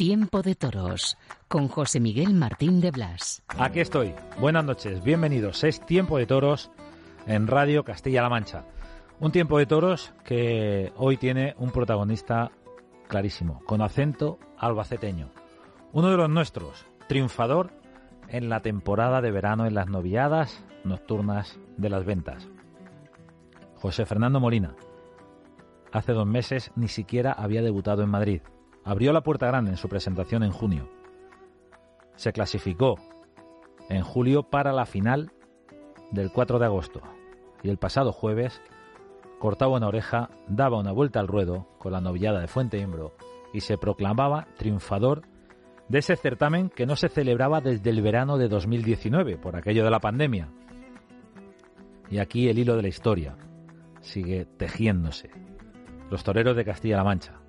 Tiempo de Toros con José Miguel Martín de Blas. Aquí estoy. Buenas noches, bienvenidos. Es Tiempo de Toros en Radio Castilla-La Mancha. Un Tiempo de Toros que hoy tiene un protagonista clarísimo, con acento albaceteño. Uno de los nuestros, triunfador en la temporada de verano en las noviadas nocturnas de las ventas. José Fernando Molina. Hace dos meses ni siquiera había debutado en Madrid abrió la puerta grande en su presentación en junio. Se clasificó en julio para la final del 4 de agosto y el pasado jueves cortaba una oreja, daba una vuelta al ruedo con la novillada de Fuente Imbro y se proclamaba triunfador de ese certamen que no se celebraba desde el verano de 2019 por aquello de la pandemia. Y aquí el hilo de la historia sigue tejiéndose. Los toreros de Castilla-La Mancha,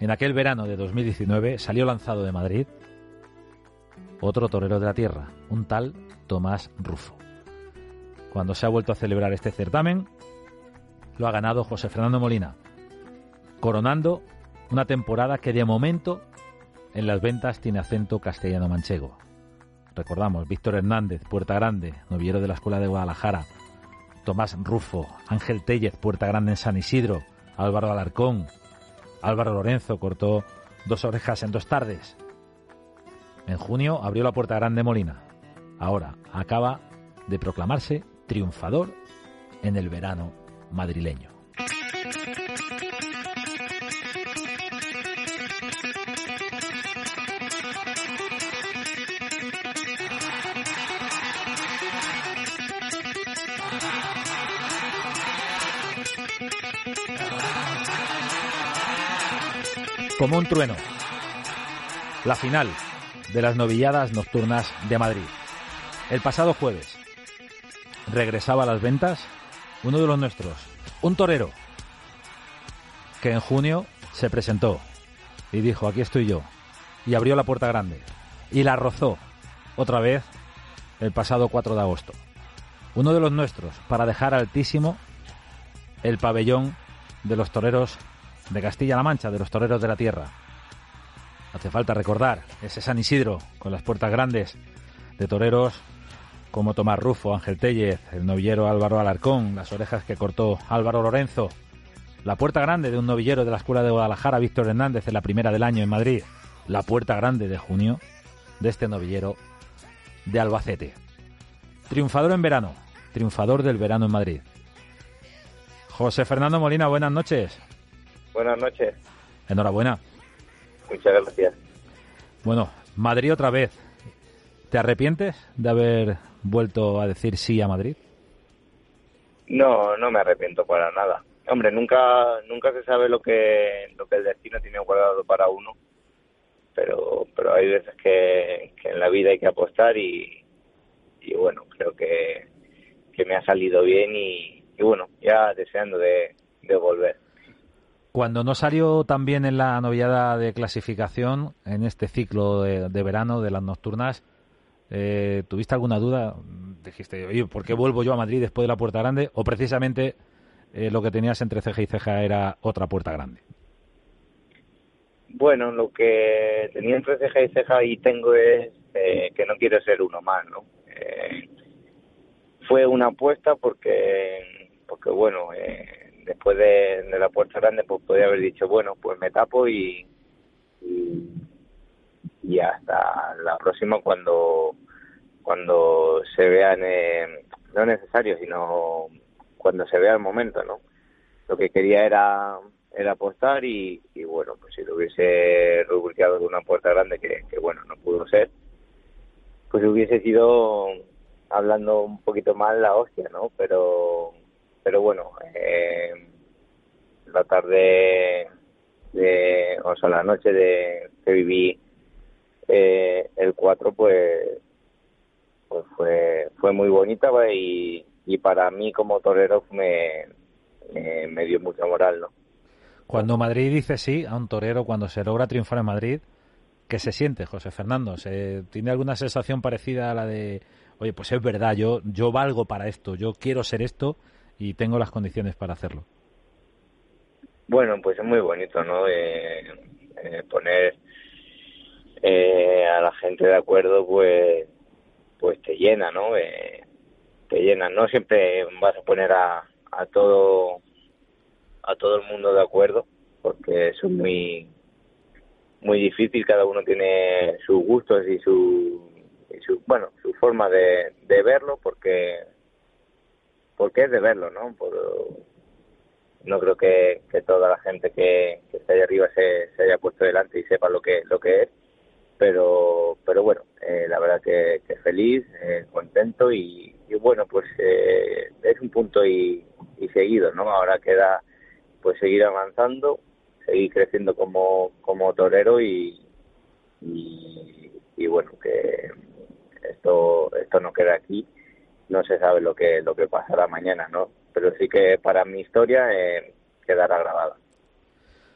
en aquel verano de 2019 salió lanzado de Madrid otro torero de la tierra, un tal Tomás Rufo. Cuando se ha vuelto a celebrar este certamen, lo ha ganado José Fernando Molina, coronando una temporada que de momento en las ventas tiene acento castellano-manchego. Recordamos, Víctor Hernández, Puerta Grande, novillero de la Escuela de Guadalajara, Tomás Rufo, Ángel Tellez, Puerta Grande en San Isidro, Álvaro Alarcón, Álvaro Lorenzo cortó dos orejas en dos tardes. En junio abrió la puerta grande Molina. Ahora acaba de proclamarse triunfador en el verano madrileño. Como un trueno. La final de las novilladas nocturnas de Madrid. El pasado jueves regresaba a las ventas uno de los nuestros, un torero, que en junio se presentó y dijo, aquí estoy yo, y abrió la puerta grande y la rozó otra vez el pasado 4 de agosto. Uno de los nuestros, para dejar altísimo el pabellón de los toreros de Castilla-La Mancha, de los toreros de la tierra. Hace falta recordar ese San Isidro con las puertas grandes de toreros como Tomás Rufo, Ángel Tellez, el novillero Álvaro Alarcón, las orejas que cortó Álvaro Lorenzo, la puerta grande de un novillero de la Escuela de Guadalajara, Víctor Hernández, en la primera del año en Madrid, la puerta grande de junio de este novillero de Albacete. Triunfador en verano, triunfador del verano en Madrid. José Fernando Molina, buenas noches. Buenas noches. Enhorabuena. Muchas gracias. Bueno, Madrid otra vez. ¿Te arrepientes de haber vuelto a decir sí a Madrid? No, no me arrepiento para nada. Hombre, nunca nunca se sabe lo que lo que el destino tiene guardado para uno. Pero pero hay veces que, en la vida hay que apostar y, y bueno, creo que, que me ha salido bien y, y bueno, ya deseando de, de volver. Cuando no salió también en la novillada de clasificación, en este ciclo de, verano de las nocturnas, eh, ¿tuviste alguna duda? Dijiste, oye, ¿por qué vuelvo yo a Madrid después de la Puerta Grande? ¿O precisamente eh, lo que tenías entre ceja y ceja era otra Puerta Grande? Bueno, lo que tenía entre ceja y ceja y tengo es eh, que no quiero ser uno más, ¿no? fue una apuesta porque, porque bueno, después de, la puerta grande, pues podría haber dicho, bueno, pues me tapo y, y, hasta la próxima cuando cuando se vean, eh, no necesario, sino cuando se vea el momento, ¿no? Lo que quería era era apostar y, y bueno, pues si lo hubiese rubricado de una puerta grande, que, que bueno, no pudo ser, pues hubiese sido hablando un poquito mal la hostia, ¿no? Pero pero bueno, eh, la tarde de, o sea, la noche de que viví eh, el 4, pues, pues fue, fue muy bonita y, y para mí como torero me, me, dio mucha moral, ¿no? Cuando Madrid dice sí a un torero, cuando se logra triunfar en Madrid, ¿qué se siente, José Fernando? ¿Se, ¿Tiene alguna sensación parecida a la de, oye, pues es verdad, yo, yo valgo para esto, yo quiero ser esto y tengo las condiciones para hacerlo. Bueno, pues es muy bonito, ¿no? Eh, poner eh, a la gente de acuerdo, pues, pues te llena, ¿no? Eh, te llena. No siempre vas a poner a, a todo a todo el mundo de acuerdo, porque es muy muy difícil. Cada uno tiene sus gustos y su, y su bueno, su forma de, de verlo, porque porque es de verlo, ¿no? Por, no creo que, que toda la gente que, está ahí arriba se, se haya puesto delante y sepa lo que lo que es pero pero bueno eh, la verdad que, feliz eh, contento y, bueno pues eh, es un punto y, seguido no ahora queda pues seguir avanzando seguir creciendo como como torero y, y, bueno que esto esto no queda aquí no se sabe lo que lo que pasará mañana no pero sí que para mi historia quedará grabada.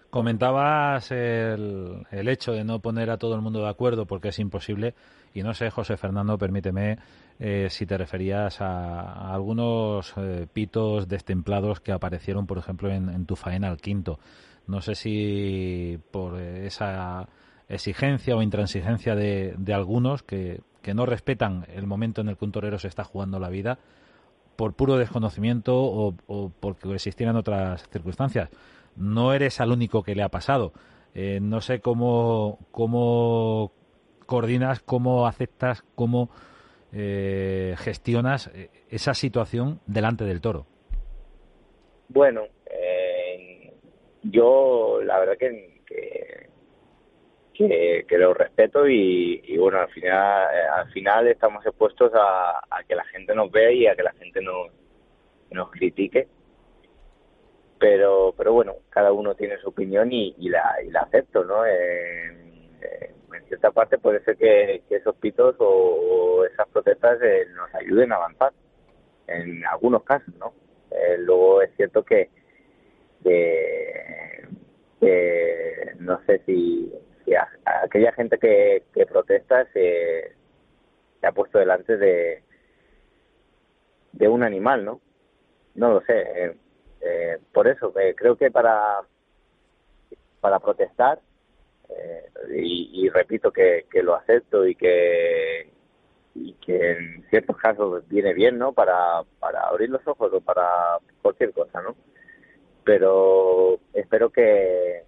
Comentabas el, el, hecho de no poner a todo el mundo de acuerdo porque es imposible. Y no sé, José Fernando, permíteme eh, si te referías a, algunos eh, pitos destemplados que aparecieron, por ejemplo, en, tu faena al quinto. No sé si por esa exigencia o intransigencia de, de algunos que, que, no respetan el momento en el que un torero se está jugando la vida por puro desconocimiento o, porque existieran otras circunstancias no eres al único que le ha pasado. Eh, no sé cómo, cómo coordinas, cómo aceptas, cómo eh, gestionas eh, esa situación delante del toro. Bueno, yo la verdad que, lo respeto y, bueno, al final, al final estamos expuestos a, que la gente nos vea y a que la gente nos, critique. Pero pero bueno cada uno tiene su opinión y, la y la acepto no en, cierta parte puede ser que, esos pitos o, esas protestas eh, nos ayuden a avanzar en algunos casos no eh, luego es cierto que, no sé si, aquella gente que, que protesta se, ha puesto delante de un animal no no lo sé eh, eh, por eso, eh, creo que para, para protestar, eh, y, repito que, lo acepto y que, y que en ciertos casos viene bien, ¿no? Para, para abrir los ojos o para cualquier cosa, ¿no? Pero espero que,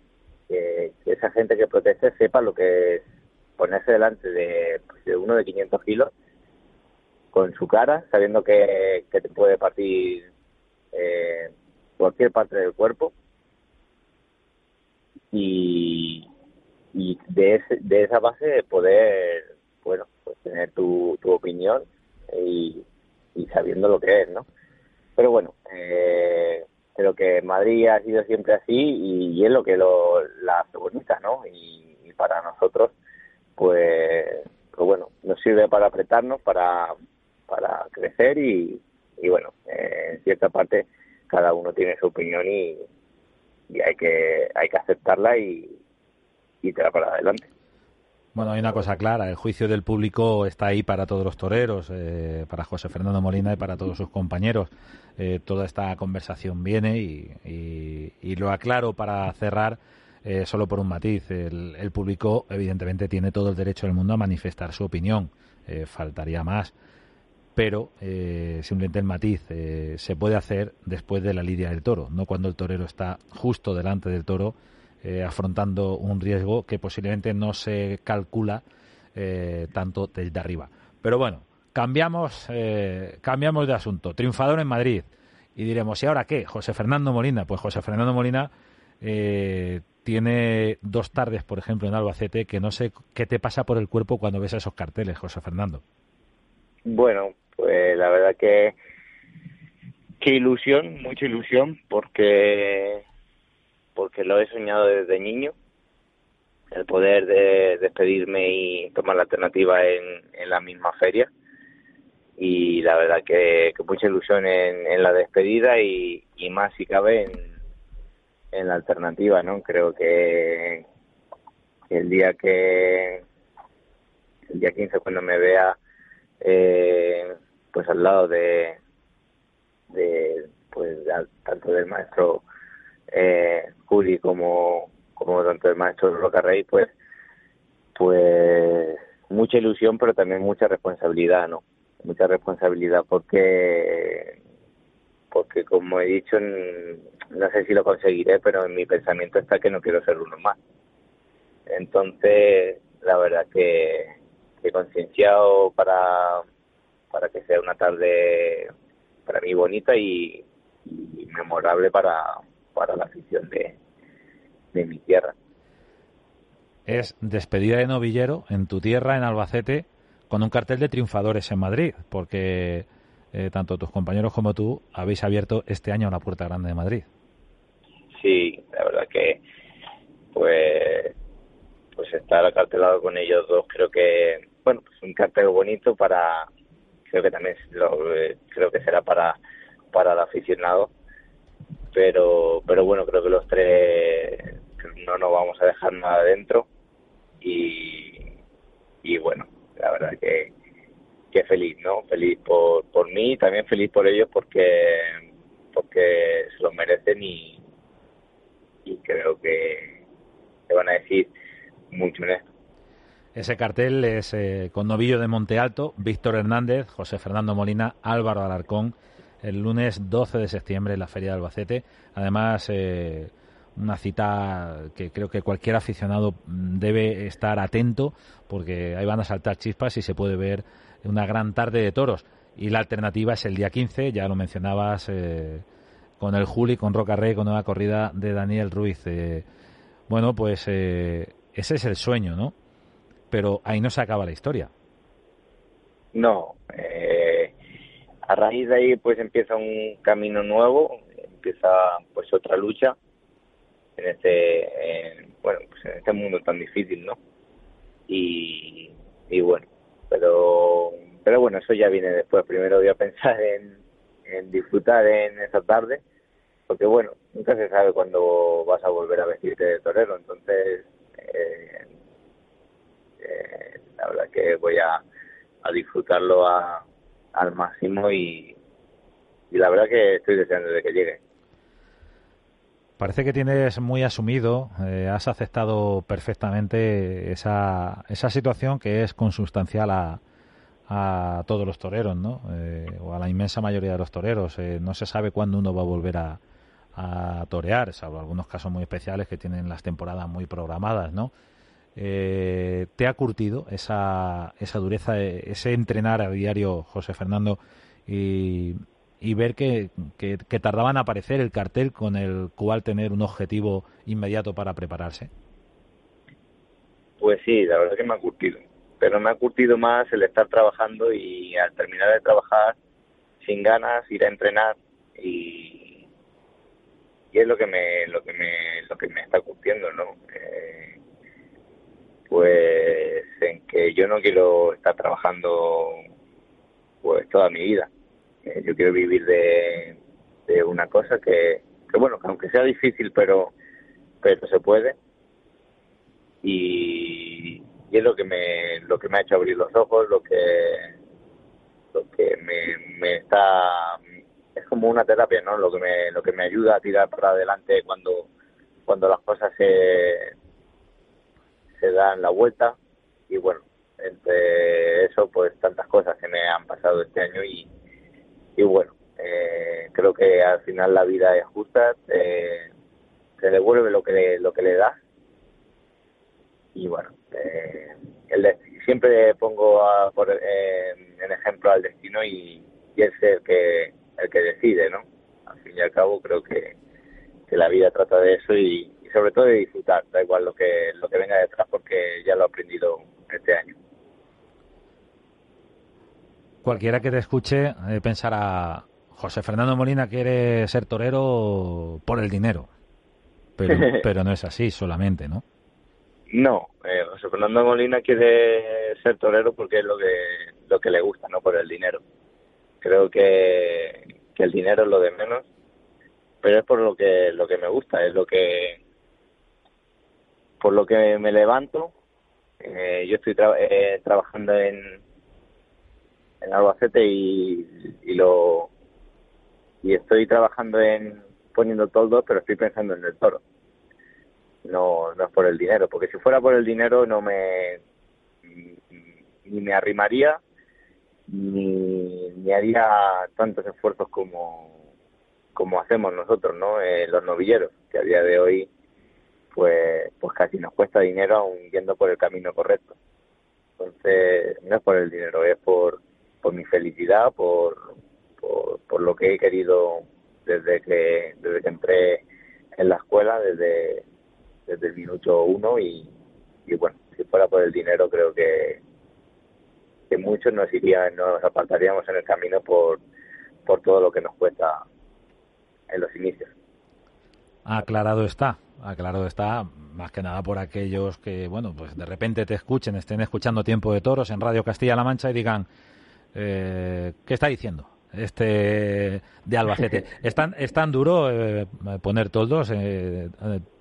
que, esa gente que proteste sepa lo que es ponerse delante de, pues, de uno de 500 kilos con su cara, sabiendo que, que te puede partir eh, cualquier parte del cuerpo. Y, y de, de esa base poder bueno pues tener tu, tu opinión y, y sabiendo lo que es no pero bueno eh, creo que Madrid ha sido siempre así y, es lo que lo, la hace bonita no y, para nosotros pues, pues bueno nos sirve para apretarnos para para crecer y, y bueno eh, en cierta parte cada uno tiene su opinión y, hay que hay que aceptarla y, y tirar para adelante. Bueno, hay una cosa clara, el juicio del público está ahí para todos los toreros, eh, para José Fernando Molina y para todos sus compañeros. Eh, toda esta conversación viene y, y, lo aclaro para cerrar eh, solo por un matiz. El, el, público, evidentemente, tiene todo el derecho del mundo a manifestar su opinión. faltaría más pero eh, simplemente el matiz eh, se puede hacer después de la lidia del toro, no cuando el torero está justo delante del toro eh, afrontando un riesgo que posiblemente no se calcula tanto desde arriba. Pero bueno, cambiamos, cambiamos de asunto. Triunfador en Madrid. Y diremos, ¿y ahora qué? José Fernando Molina. Pues José Fernando Molina tiene dos tardes, por ejemplo, en Albacete, que no sé qué te pasa por el cuerpo cuando ves esos carteles, José Fernando. Bueno, pues la verdad que qué ilusión, mucha ilusión, porque porque lo he soñado desde niño, el poder de despedirme y tomar la alternativa en, la misma feria. Y la verdad que, mucha ilusión en, la despedida y, y, más si cabe en, en la alternativa, ¿no? Creo que, el día que el día 15 cuando me vea eh, pues al lado de, de pues tanto del maestro eh, Juli como, como tanto del maestro Roca Rey, pues Pues mucha ilusión, pero también mucha responsabilidad, ¿no? Mucha responsabilidad porque, porque como he dicho, no sé si lo conseguiré, pero en mi pensamiento está que no quiero ser uno más. Entonces, la verdad que, he concienciado para, para que sea una tarde para mí bonita y, memorable para, para la afición de, de mi tierra. Es despedida de novillero en tu tierra, en Albacete, con un cartel de triunfadores en Madrid, porque eh, tanto tus compañeros como tú habéis abierto este año la Puerta Grande de Madrid. Sí, la verdad que pues pues estar acartelado con ellos dos creo que bueno pues un cartel bonito para creo que también lo, eh, creo que será para para el aficionado pero pero bueno creo que los tres no nos vamos a dejar nada dentro. Y, y bueno la verdad que que feliz no feliz por por mí y también feliz por ellos porque porque se lo merecen y y creo que se van a decir mucho en esto. Ese cartel es eh, con Novillo de Monte Alto, Víctor Hernández, José Fernando Molina, Álvaro Alarcón, el lunes 12 de septiembre en la Feria de Albacete. Además, eh, una cita que creo que cualquier aficionado debe estar atento porque ahí van a saltar chispas y se puede ver una gran tarde de toros. Y la alternativa es el día 15, ya lo mencionabas, eh, con el Juli, con Roca Rey, con una corrida de Daniel Ruiz. bueno, pues ese es el sueño, ¿no? pero ahí no se acaba la historia. No, eh, a raíz de ahí pues empieza un camino nuevo, empieza pues otra lucha en este, bueno, pues en este mundo tan difícil, ¿no? Y, y bueno, pero, pero bueno, eso ya viene después. Primero voy a pensar en, en disfrutar en esa tarde, porque bueno, nunca se sabe cuándo vas a volver a vestirte de torero, entonces eh, eh, la verdad que voy a, disfrutarlo al máximo y, la verdad que estoy deseando de que llegue. Parece que tienes muy asumido, eh, has aceptado perfectamente esa, esa situación que es consustancial a, a todos los toreros, ¿no? Eh, o a la inmensa mayoría de los toreros. no se sabe cuándo uno va a volver a, a torear, salvo algunos casos muy especiales que tienen las temporadas muy programadas, ¿no? Eh, te ha curtido esa, esa dureza, ese entrenar a diario, José Fernando, y, ver que, que, tardaban en aparecer el cartel con el cual tener un objetivo inmediato para prepararse? Pues sí, la verdad que me ha curtido, pero me ha curtido más el estar trabajando y al terminar de trabajar sin ganas ir a entrenar y, y es lo que me lo que me lo que me está curtiendo, ¿no? Eh, pues en que yo no quiero estar trabajando pues toda mi vida. Eh, yo quiero vivir de, de una cosa que, que, bueno, que aunque sea difícil, pero, pero se puede. Y, y, es lo que me lo que me ha hecho abrir los ojos, lo que lo que me, me está es como una terapia, ¿no? Lo que me lo que me ayuda a tirar para adelante cuando cuando las cosas se se dan la vuelta y bueno, entre eso pues tantas cosas que me han pasado este año y, y bueno, eh, creo que al final la vida es justa, te, devuelve lo que le, lo que le das y bueno, eh, el siempre pongo por, eh, en ejemplo al destino y, y es el que el que decide, ¿no? Al fin y al cabo creo que, que la vida trata de eso y, sobre todo de disfrutar, da igual lo que, lo que venga detrás porque ya lo he aprendido este año. Cualquiera que te escuche eh, pensará, José Fernando Molina quiere ser torero por el dinero, pero, pero no es así solamente, ¿no? No, eh, José Fernando Molina quiere ser torero porque es lo que, lo que le gusta, no por el dinero. Creo que, que el dinero es lo de menos, pero es por lo que, lo que me gusta, es lo que, por lo que me levanto. Eh, yo estoy eh, trabajando en, en Albacete y, y lo y estoy trabajando en poniendo toldos, pero estoy pensando en el toro. No, no es por el dinero, porque si fuera por el dinero no me ni me arrimaría ni, ni haría tantos esfuerzos como, como hacemos nosotros, ¿no? Eh, los novilleros, que a día de hoy pues pues casi nos cuesta dinero aún yendo por el camino correcto. Entonces, no es por el dinero, es por, por mi felicidad, por, por, lo que he querido desde que desde que entré en la escuela, desde, desde el minuto uno y, y bueno, si fuera por el dinero creo que, que muchos nos irían, nos apartaríamos en el camino por, por todo lo que nos cuesta en los inicios. Aclarado está, aclarado está, más que nada por aquellos que, bueno, pues de repente te escuchen, estén escuchando Tiempo de Toros en Radio Castilla-La Mancha y digan, eh, ¿qué está diciendo? Este de Albacete. ¿Es tan, es tan duro eh, poner toldos? Eh,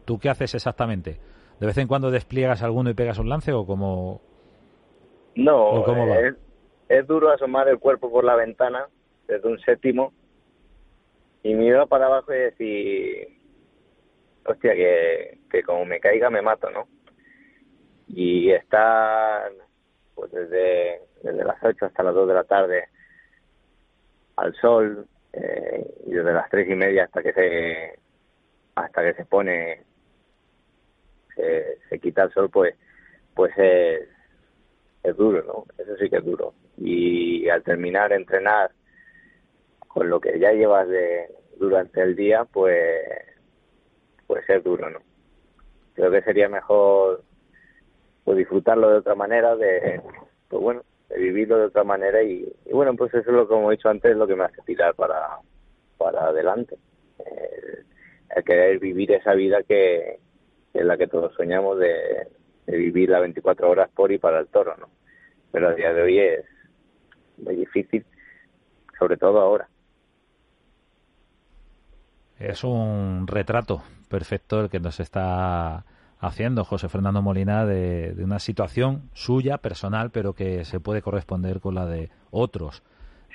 ¿Tú qué haces exactamente? ¿De vez en cuando despliegas alguno y pegas un lance o como No, Es, es duro asomar el cuerpo por la ventana desde un séptimo y mirar para abajo y decir hostia, que, que como me caiga me mato, ¿no? Y estar pues desde, desde las 8 hasta las 2 de la tarde al sol eh, y desde las tres y media hasta que se hasta que se pone se, se quita el sol pues pues es, es duro no eso sí que es duro y al terminar entrenar con lo que ya llevas de durante el día pues puede ser duro, ¿no? Creo que sería mejor pues disfrutarlo de otra manera, de pues bueno, de vivirlo de otra manera y, bueno, pues eso es lo que como he dicho antes, lo que me hace tirar para, para adelante. El, querer vivir esa vida que, es la que todos soñamos de, de vivir las 24 horas por y para el toro, ¿no? Pero a día de hoy es muy difícil, sobre todo ahora. Es un retrato perfecto el que nos está haciendo José Fernando Molina de, una situación suya, personal, pero que se puede corresponder con la de otros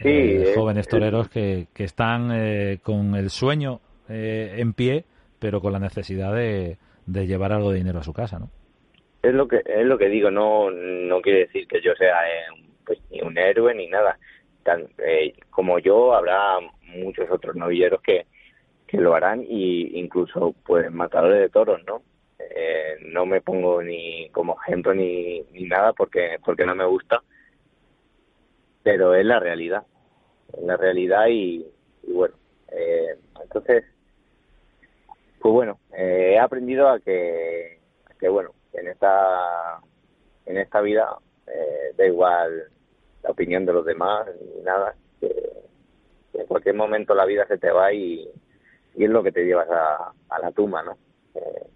eh, jóvenes toreros que, que están eh, con el sueño eh, en pie, pero con la necesidad de, de, llevar algo de dinero a su casa, ¿no? Es lo que es lo que digo, no no quiere decir que yo sea pues, ni un héroe ni nada. Tan, como yo, habrá muchos otros novilleros que, que lo harán y incluso pues matadores de toros, ¿no? Eh, no me pongo ni como ejemplo ni, ni nada porque porque no me gusta, pero es la realidad, es la realidad y, bueno, eh, entonces, pues bueno, eh, he aprendido a que, que bueno, en esta en esta vida da igual la opinión de los demás ni nada, que en cualquier momento la vida se te va y y es lo que te llevas a, la tumba, ¿no? Eh,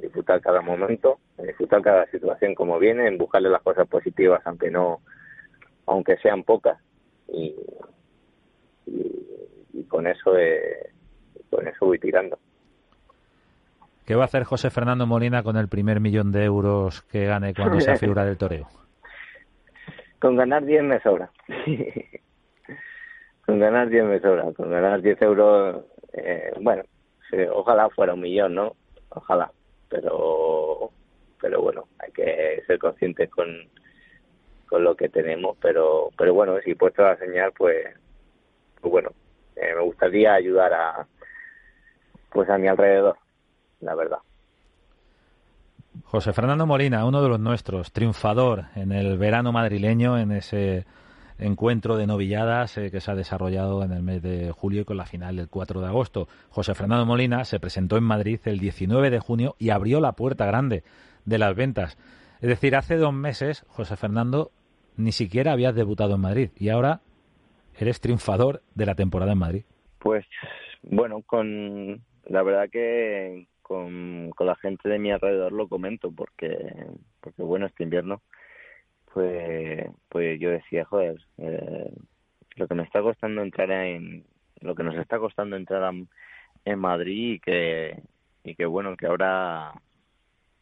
disfrutar cada momento, disfrutar cada situación como viene, en buscarle las cosas positivas aunque no, aunque sean pocas y, y, con eso eh, con eso voy tirando. ¿Qué va a hacer José Fernando Molina con el primer millón de euros que gane cuando sea figura del toreo? Con ganar 10 me sobra. con ganar 10 me sobra. Con ganar 10 euros eh, bueno, ojalá fuera un millón, ¿no? Ojalá, pero pero bueno, hay que ser conscientes con, con lo que tenemos, pero pero bueno, si puesto a señal, pues, pues bueno, eh, me gustaría ayudar a pues a mi alrededor, la verdad. José Fernando Molina, uno de los nuestros, triunfador en el verano madrileño, en ese encuentro de novilladas eh, que se ha desarrollado en el mes de julio y con la final del 4 de agosto. José Fernando Molina se presentó en Madrid el 19 de junio y abrió la puerta grande de las ventas. Es decir, hace dos meses, José Fernando, ni siquiera habías debutado en Madrid y ahora eres triunfador de la temporada en Madrid. Pues bueno, con la verdad que con, con la gente de mi alrededor lo comento porque porque bueno este invierno pues, pues yo decía, joder, eh, lo que me está costando entrar en, lo que nos está costando entrar en Madrid y que, y que bueno, que ahora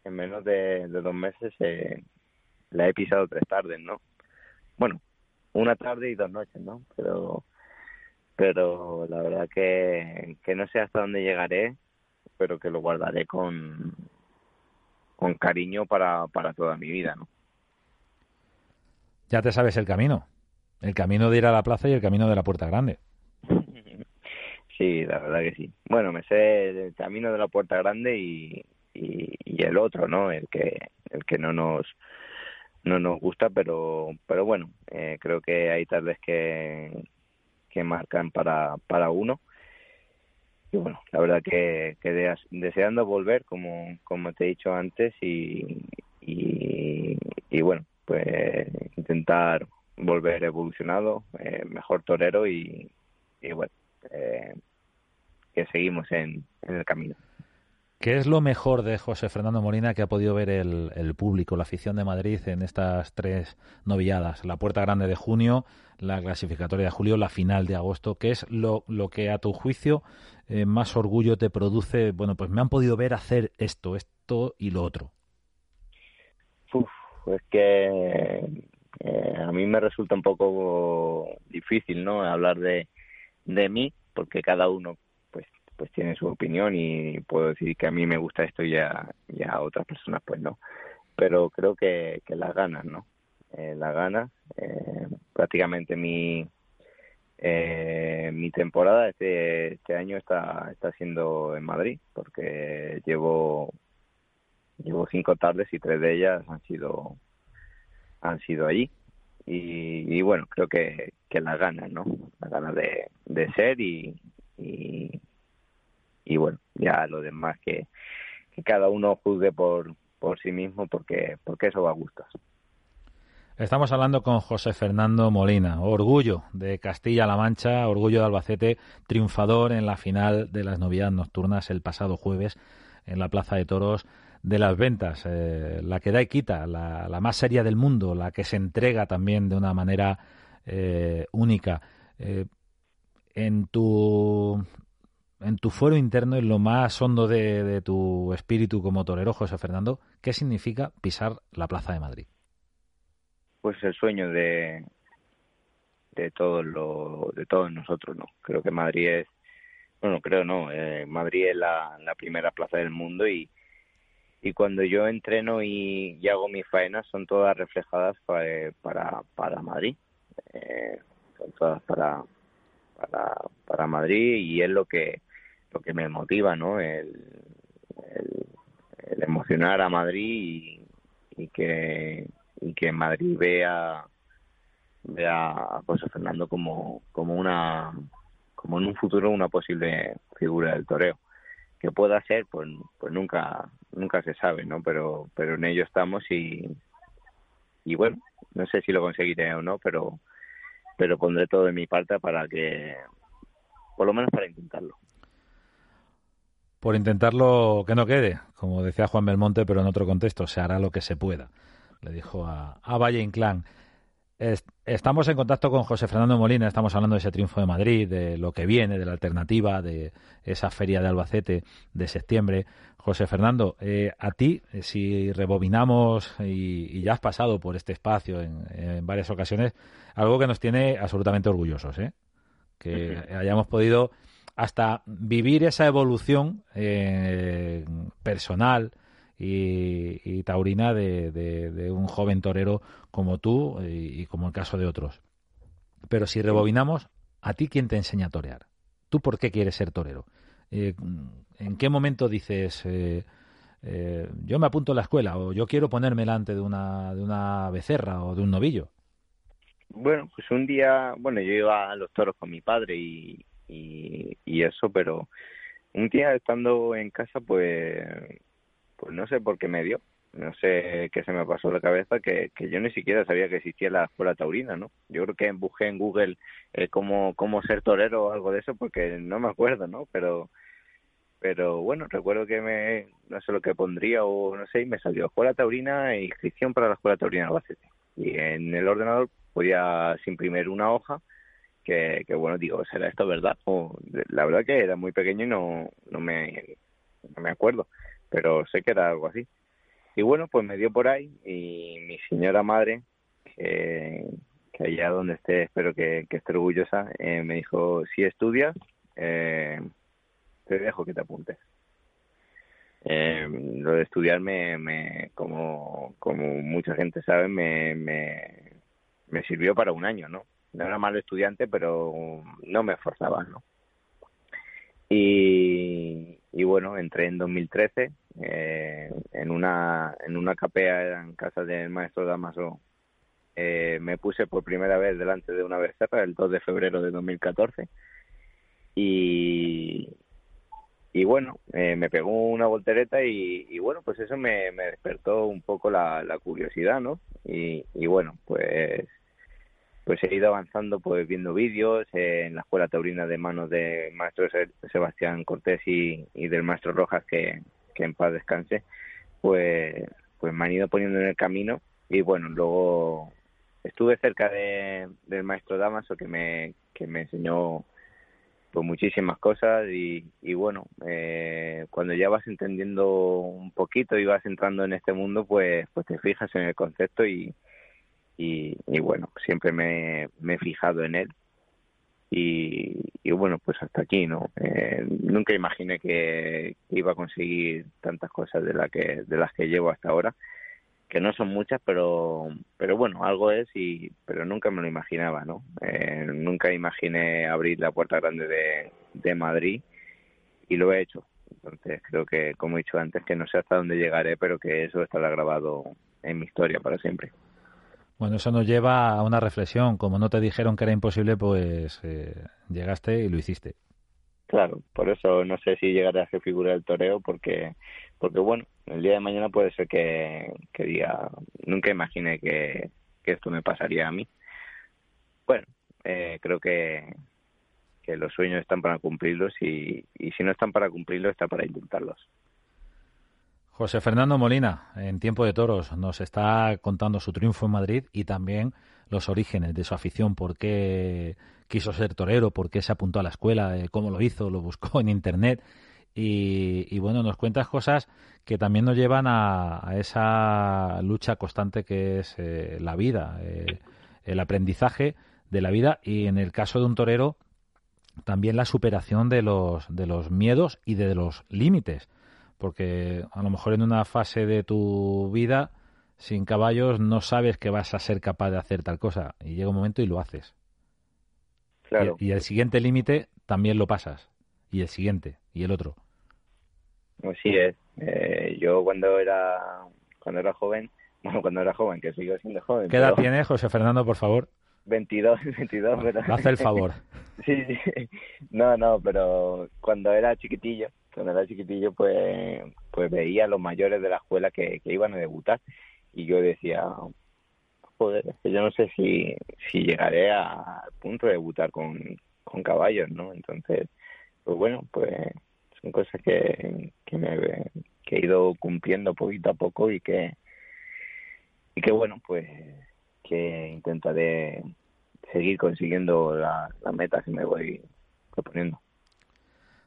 en menos de, dos meses eh, la he pisado tres tardes, ¿no? Bueno, una tarde y dos noches, ¿no? Pero, pero la verdad que, que no sé hasta dónde llegaré, pero que lo guardaré con, con cariño para, para toda mi vida, ¿no? Ya te sabes el camino. El camino de ir a la plaza y el camino de la Puerta Grande. Sí, la verdad que sí. Bueno, me sé el camino de la Puerta Grande y, y, el otro, ¿no? El que el que no nos no nos gusta, pero pero bueno, eh, creo que hay tardes que que marcan para para uno y bueno, la verdad que, deseando volver, como, como te he dicho antes, y, y, bueno, pues intentar volver evolucionado, eh, mejor torero y, y bueno, eh, que seguimos en, el camino. ¿Qué es lo mejor de José Fernando Molina que ha podido ver el, el, público, la afición de Madrid en estas tres novilladas? La Puerta Grande de junio, la clasificatoria de julio, la final de agosto. ¿Qué es lo, lo que a tu juicio eh, más orgullo te produce? Bueno, pues me han podido ver hacer esto, esto y lo otro. Uf, es que eh, a mí me resulta un poco difícil, ¿no? Hablar de, de mí, porque cada uno pues pues tiene su opinión y puedo decir que a mí me gusta esto y a, a otras personas pues no. Pero creo que, que las ganas, ¿no? Eh, las ganas. Eh, prácticamente mi, eh, mi temporada este, este año está, está siendo en Madrid, porque llevo, llevo cinco tardes y tres de ellas han sido, han sido allí. Y, bueno, creo que, que las ganas, ¿no? Las ganas de, de ser y, y, bueno, ya lo demás que, que cada uno juzgue por, por sí mismo porque, porque eso va a gustos. Estamos hablando con José Fernando Molina, orgullo de Castilla-La Mancha, orgullo de Albacete, triunfador en la final de las novedades nocturnas el pasado jueves en la Plaza de Toros de las Ventas, eh, la que da y quita, la, más seria del mundo, la que se entrega también de una manera eh, única. Eh, en tu en tu fuero interno, en lo más hondo de, tu espíritu como torero, José Fernando, ¿qué significa pisar la Plaza de Madrid? pues el sueño de de todos lo de todos nosotros no creo que Madrid es bueno creo no eh, Madrid es la, la, primera plaza del mundo y y cuando yo entreno y, hago mis faenas son todas reflejadas para para, para Madrid. Eh, son todas para para Madrid y es lo que lo que me motiva no el, el, emocionar a Madrid y que y que Madrid vea vea a José Fernando como como una como en un futuro una posible figura del toreo que pueda ser pues pues nunca nunca se sabe no pero pero en ello estamos y y bueno no sé si lo conseguiré o no pero pero pondré todo de mi parte para que por lo menos para intentarlo por intentarlo que no quede como decía Juan Belmonte pero en otro contexto se hará lo que se pueda le dijo a, Valle Inclán. Estamos en contacto con José Fernando Molina, estamos hablando de ese triunfo de Madrid, de lo que viene, de la alternativa, de esa feria de Albacete de septiembre. José Fernando, eh, a ti, eh, si rebobinamos y, ya has pasado por este espacio en, varias ocasiones, algo que nos tiene absolutamente orgullosos, ¿eh? que hayamos podido hasta vivir esa evolución personal, y, taurina de, un joven torero como tú y, como el caso de otros. Pero si rebobinamos, ¿a ti quién te enseña a torear? ¿Tú por qué quieres ser torero? Eh, ¿En qué momento dices, eh, eh, yo me apunto a la escuela o yo quiero ponerme delante de una, de una becerra o de un novillo? Bueno, pues un día, bueno, yo iba a los toros con mi padre y, y eso, pero un día estando en casa, pues pues no sé por qué me dio, no sé qué se me pasó la cabeza, que, que yo ni siquiera sabía que existía la escuela taurina, ¿no? Yo creo que busqué en Google eh, cómo, cómo ser torero o algo de eso, porque no me acuerdo, ¿no? Pero pero bueno, recuerdo que me, no sé lo que pondría o no sé, y me salió escuela taurina e inscripción para la escuela taurina de Albacete. Y en el ordenador podía imprimir una hoja que, que bueno, digo, ¿será esto verdad? O, la verdad que era muy pequeño y no, no, me, no me acuerdo pero sé que era algo así. Y bueno, pues me dio por ahí y mi señora madre, que, allá donde esté, espero que, esté orgullosa, eh, me dijo, si estudias, eh, te dejo que te apuntes. Eh, lo de estudiar me, como, como mucha gente sabe, me, me, me sirvió para un año, ¿no? No era mal estudiante, pero no me esforzaba, ¿no? Y, y bueno, entré en 2013 eh, en una en una capea en casa del maestro Damaso. Eh, me puse por primera vez delante de una becerra el 2 de febrero de 2014 y, y bueno, eh, me pegó una voltereta y, bueno, pues eso me, me despertó un poco la, la curiosidad, ¿no? Y, y, bueno, pues pues he ido avanzando pues viendo vídeos en la escuela taurina de manos del maestro Sebastián Cortés y, y del maestro Rojas que, que en paz descanse pues pues me han ido poniendo en el camino. Y bueno luego estuve cerca de, del maestro Damaso que me que me enseñó pues muchísimas cosas. Y, y bueno eh, cuando ya vas entendiendo un poquito y vas entrando en este mundo pues pues te fijas en el concepto y y, bueno, siempre me, he fijado en él y, bueno, pues hasta aquí, ¿no? Eh, nunca imaginé que iba a conseguir tantas cosas de, la que, de las que llevo hasta ahora, que no son muchas, pero, pero bueno, algo es, y, pero nunca me lo imaginaba, ¿no? Eh, nunca imaginé abrir la puerta grande de, de Madrid y lo he hecho. Entonces creo que, como he dicho antes, que no sé hasta dónde llegaré, pero que eso estará grabado en mi historia para siempre. Bueno, eso nos lleva a una reflexión. Como no te dijeron que era imposible, pues eh, llegaste y lo hiciste. Claro, por eso no sé si llegaré a ser figura del toreo, porque, porque bueno, el día de mañana puede ser que, que diga, nunca imaginé que, esto me pasaría a mí. Bueno, eh, creo que, que los sueños están para cumplirlos y, y si no están para cumplirlos, está para intentarlos. José Fernando Molina, en Tiempo de Toros, nos está contando su triunfo en Madrid y también los orígenes de su afición, por qué quiso ser torero, por qué se apuntó a la escuela, eh, cómo lo hizo, lo buscó en Internet. Y, bueno, nos cuentas cosas que también nos llevan a, esa lucha constante que es eh, la vida, eh, el aprendizaje de la vida y en el caso de un torero también la superación de los, de los miedos y de los límites porque a lo mejor en una fase de tu vida sin caballos no sabes que vas a ser capaz de hacer tal cosa y llega un momento y lo haces. Claro. Y, el siguiente límite también lo pasas y el siguiente y el otro. Así es. Eh, yo cuando era cuando era joven, bueno, cuando era joven, que sigo siendo joven. ¿Qué edad tienes, José Fernando, por favor? 22, 22, pero... Hace el favor. sí, sí. No, no, pero cuando era chiquitillo, cuando era chiquitillo, pues, pues veía a los mayores de la escuela que, iban a debutar y yo decía, joder, es que yo no sé si, si llegaré al punto de debutar con, con caballos, ¿no? Entonces, pues bueno, pues son cosas que, que, me, que he ido cumpliendo poquito a poco y que, y que bueno, pues que intentaré seguir consiguiendo las metas que me voy proponiendo.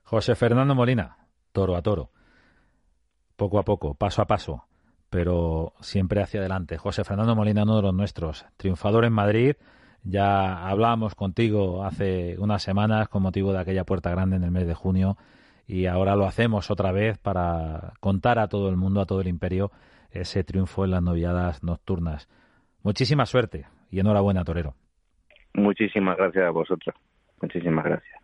José Fernando Molina, toro a toro, poco a poco, paso a paso, pero siempre hacia adelante. José Fernando Molina, uno de los nuestros, triunfador en Madrid. Ya hablábamos contigo hace unas semanas con motivo de aquella puerta grande en el mes de junio y ahora lo hacemos otra vez para contar a todo el mundo, a todo el imperio, ese triunfo en las noviadas nocturnas. Muchísima suerte y enhorabuena, Torero. Muchísimas gracias a vosotros. Muchísimas gracias.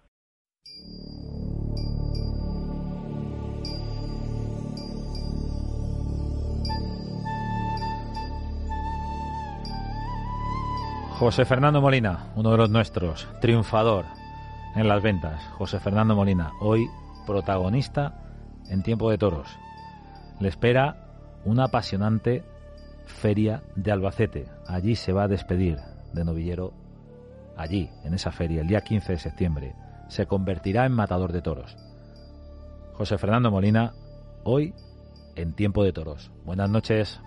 José Fernando Molina, uno de los nuestros, triunfador en las ventas. José Fernando Molina, hoy protagonista en Tiempo de Toros. Le espera una apasionante feria de Albacete. Allí se va a despedir de novillero. Allí, en esa feria, el día 15 de septiembre, se convertirá en matador de toros. José Fernando Molina, hoy en Tiempo de Toros. Buenas noches.